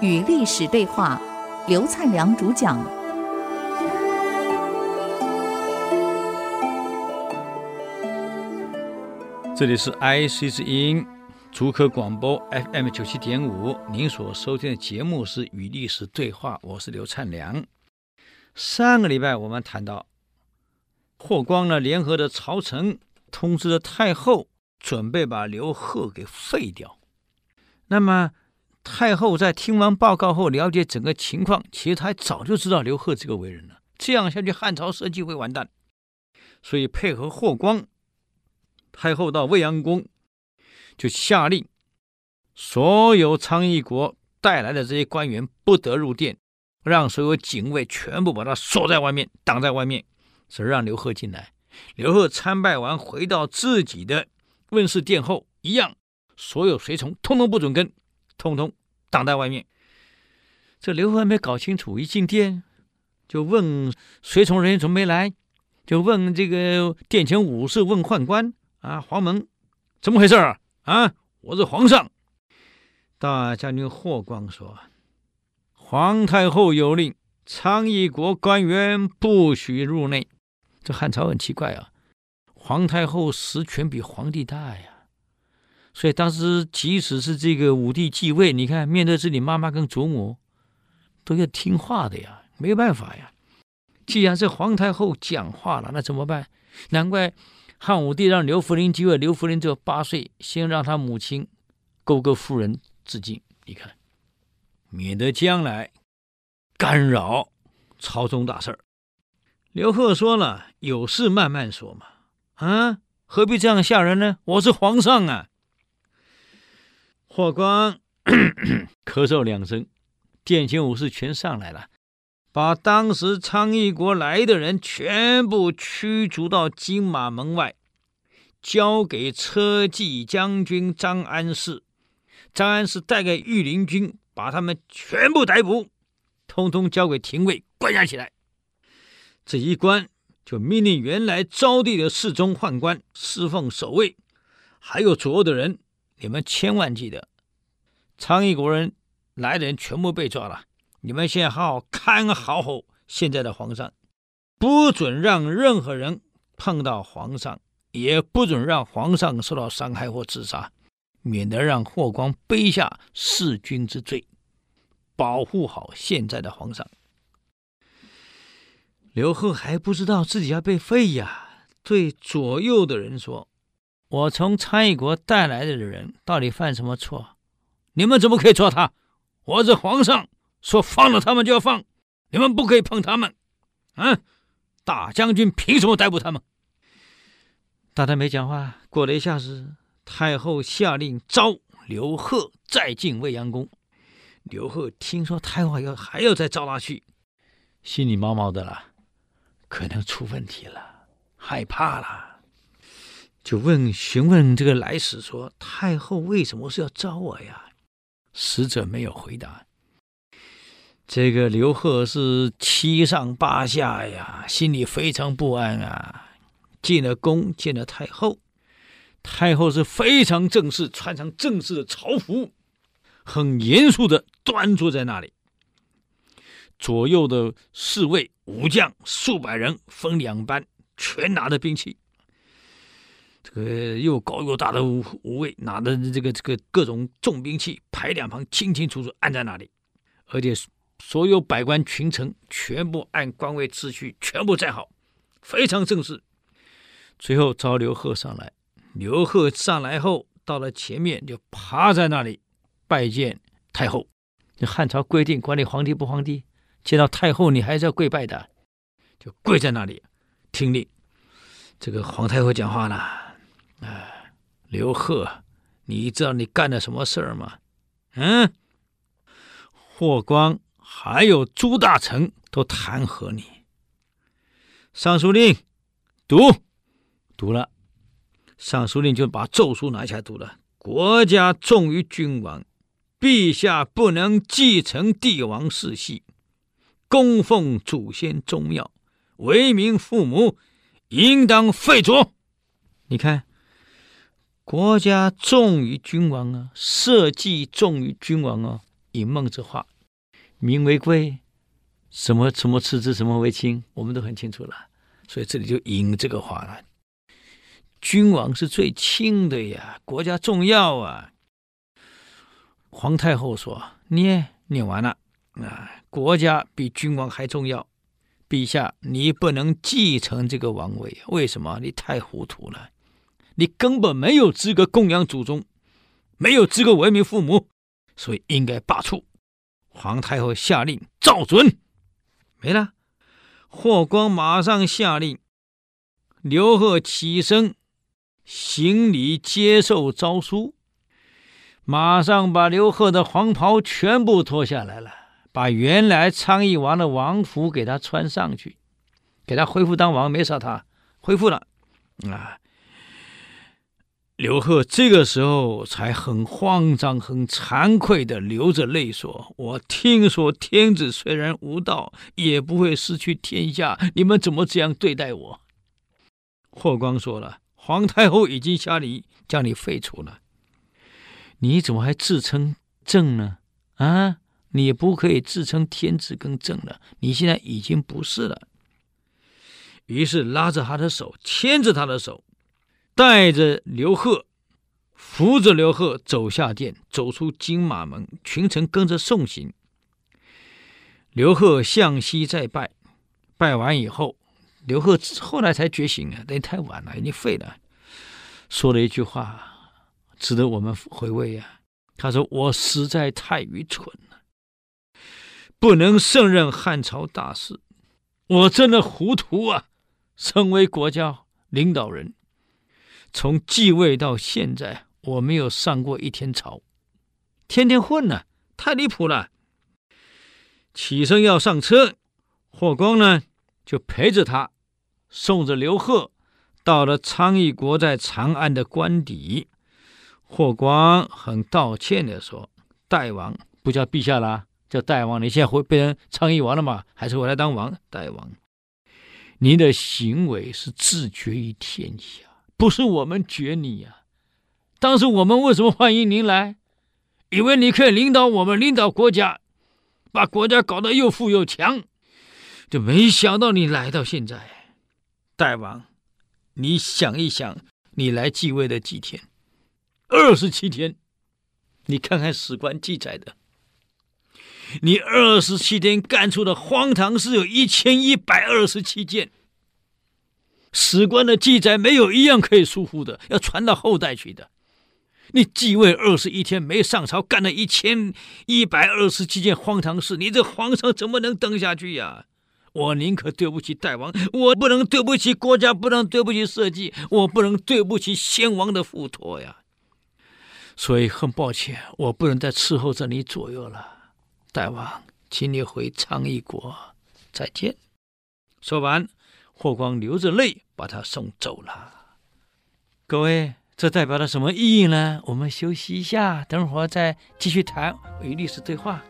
与历史对话，刘灿良主讲。这里是 IC 之音竹科广播 FM 九七点五，您所收听的节目是《与历史对话》，我是刘灿良。上个礼拜我们谈到，霍光呢联合的朝臣通知了太后，准备把刘贺给废掉。那么太后在听完报告后，了解整个情况，其实她早就知道刘贺这个为人了。这样下去，汉朝社稷会完蛋，所以配合霍光。太后到未央宫，就下令，所有昌邑国带来的这些官员不得入殿，让所有警卫全部把他锁在外面，挡在外面，只让刘贺进来。刘贺参拜完，回到自己的问事殿后，一样，所有随从通通不准跟，通通挡在外面。这刘贺还没搞清楚，一进殿就问随从人员怎么没来，就问这个殿前武士问宦官。啊，黄门，怎么回事啊？啊，我是皇上。大将军霍光说：“皇太后有令，昌邑国官员不许入内。”这汉朝很奇怪啊，皇太后实权比皇帝大呀。所以当时即使是这个武帝继位，你看面对自己妈妈跟祖母，都要听话的呀，没办法呀。既然是皇太后讲话了，那怎么办？难怪。汉武帝让刘弗陵继位，刘弗陵只有八岁，先让他母亲铬歌夫人自尽。你看，免得将来干扰朝中大事儿。刘贺说了：“有事慢慢说嘛，啊，何必这样吓人呢？我是皇上啊！”霍光咳嗽两声，殿前武士全上来了。把当时昌邑国来的人全部驱逐到金马门外，交给车骑将军张安世。张安世带给御林军，把他们全部逮捕，通通交给廷尉关押起来。这一关就命令原来招娣的侍中宦官侍奉守卫，还有左右的人，你们千万记得，昌邑国人来的人全部被抓了。你们现在好好看好好现在的皇上，不准让任何人碰到皇上，也不准让皇上受到伤害或自杀，免得让霍光背下弑君之罪。保护好现在的皇上。刘贺还不知道自己要被废呀，对左右的人说：“我从昌邑国带来的人到底犯什么错？你们怎么可以抓他？我是皇上。”说放了他们就要放，你们不可以碰他们，啊！大将军凭什么逮捕他们？大家没讲话。过了一下子，太后下令召刘贺再进未央宫。刘贺听说太后要还要再召他去，心里毛毛的了，可能出问题了，害怕了，就问询问这个来使说：“太后为什么是要召我呀？”使者没有回答。这个刘贺是七上八下呀，心里非常不安啊。进了宫，见了太后，太后是非常正式，穿上正式的朝服，很严肃的端坐在那里。左右的侍卫武将数百人分两班，全拿着兵器。这个又高又大的武武卫拿着这个这个各种重兵器排两旁，清清楚楚按在那里，而且。所有百官群臣全部按官位秩序全部站好，非常正式。最后召刘贺上来，刘贺上来后到了前面就趴在那里拜见太后。汉朝规定，管你皇帝不皇帝，见到太后你还是要跪拜的，就跪在那里听令。这个皇太后讲话了：“啊，刘贺，你知道你干了什么事儿吗？”嗯，霍光。还有朱大臣都弹劾你。尚书令读读了，尚书令就把奏书拿起来读了。国家重于君王，陛下不能继承帝王世系，供奉祖先宗庙，为民父母，应当废除。你看，国家重于君王啊，社稷重于君王啊。引孟子话，民为贵，什么什么次之，什么为轻，我们都很清楚了。所以这里就引这个话了。君王是最轻的呀，国家重要啊。皇太后说：“念念完了啊，国家比君王还重要。陛下，你不能继承这个王位，为什么？你太糊涂了，你根本没有资格供养祖宗，没有资格为民父母，所以应该罢黜。”皇太后下令照准，没了。霍光马上下令，刘贺起身行礼接受诏书。马上把刘贺的黄袍全部脱下来了，把原来昌邑王的王服给他穿上去，给他恢复当王，没杀他，恢复了。啊，刘贺这个时候才很慌张、很惭愧地流着泪说：“我听说天子虽然无道，也不会失去天下，你们怎么这样对待我？”霍光说了：“皇太后已经下令将你废除了。”你怎么还自称正呢？啊，你不可以自称天子更正了。你现在已经不是了。于是拉着他的手，牵着他的手，带着刘贺，扶着刘贺走下殿，走出金马门，群臣跟着送行。刘贺向西再拜，拜完以后，刘贺后来才觉醒啊，那太晚了，已经废了，说了一句话。值得我们回味呀！他说：“我实在太愚蠢，不能胜任汉朝大事，我真的糊涂啊！身为国家领导人，从继位到现在，我没有上过一天朝，天天混呢，太离谱了。”起身要上车，霍光呢就陪着他，送着刘贺到了昌邑国在长安的官邸。霍光很道歉的说：“大王不叫陛下啦，叫大王。你现在会变成昌邑王了吗？还是回来当王？大王，您的行为是自绝于天下，不是我们绝你呀、当时我们为什么欢迎您来？以为你可以领导我们，领导国家，把国家搞得又富又强，就没想到你来到现在。大王，你想一想，你来继位的几天？”二十七天，你看看史官记载的，你二十七天干出的荒唐事有一千一百二十七件。史官的记载没有一样可以疏忽的，要传到后代去的。你继位二十一天没上朝，干了一千一百二十七件荒唐事，你这皇上怎么能登下去呀？我宁可对不起大王，我不能对不起国家，不能对不起社稷，我不能对不起先王的付托呀。所以很抱歉，我不能再伺候着你左右了，大王，请你回昌邑国，再见。说完，霍光流着泪把他送走了。各位，这代表了什么意义呢？我们休息一下，等会儿再继续谈与历史对话。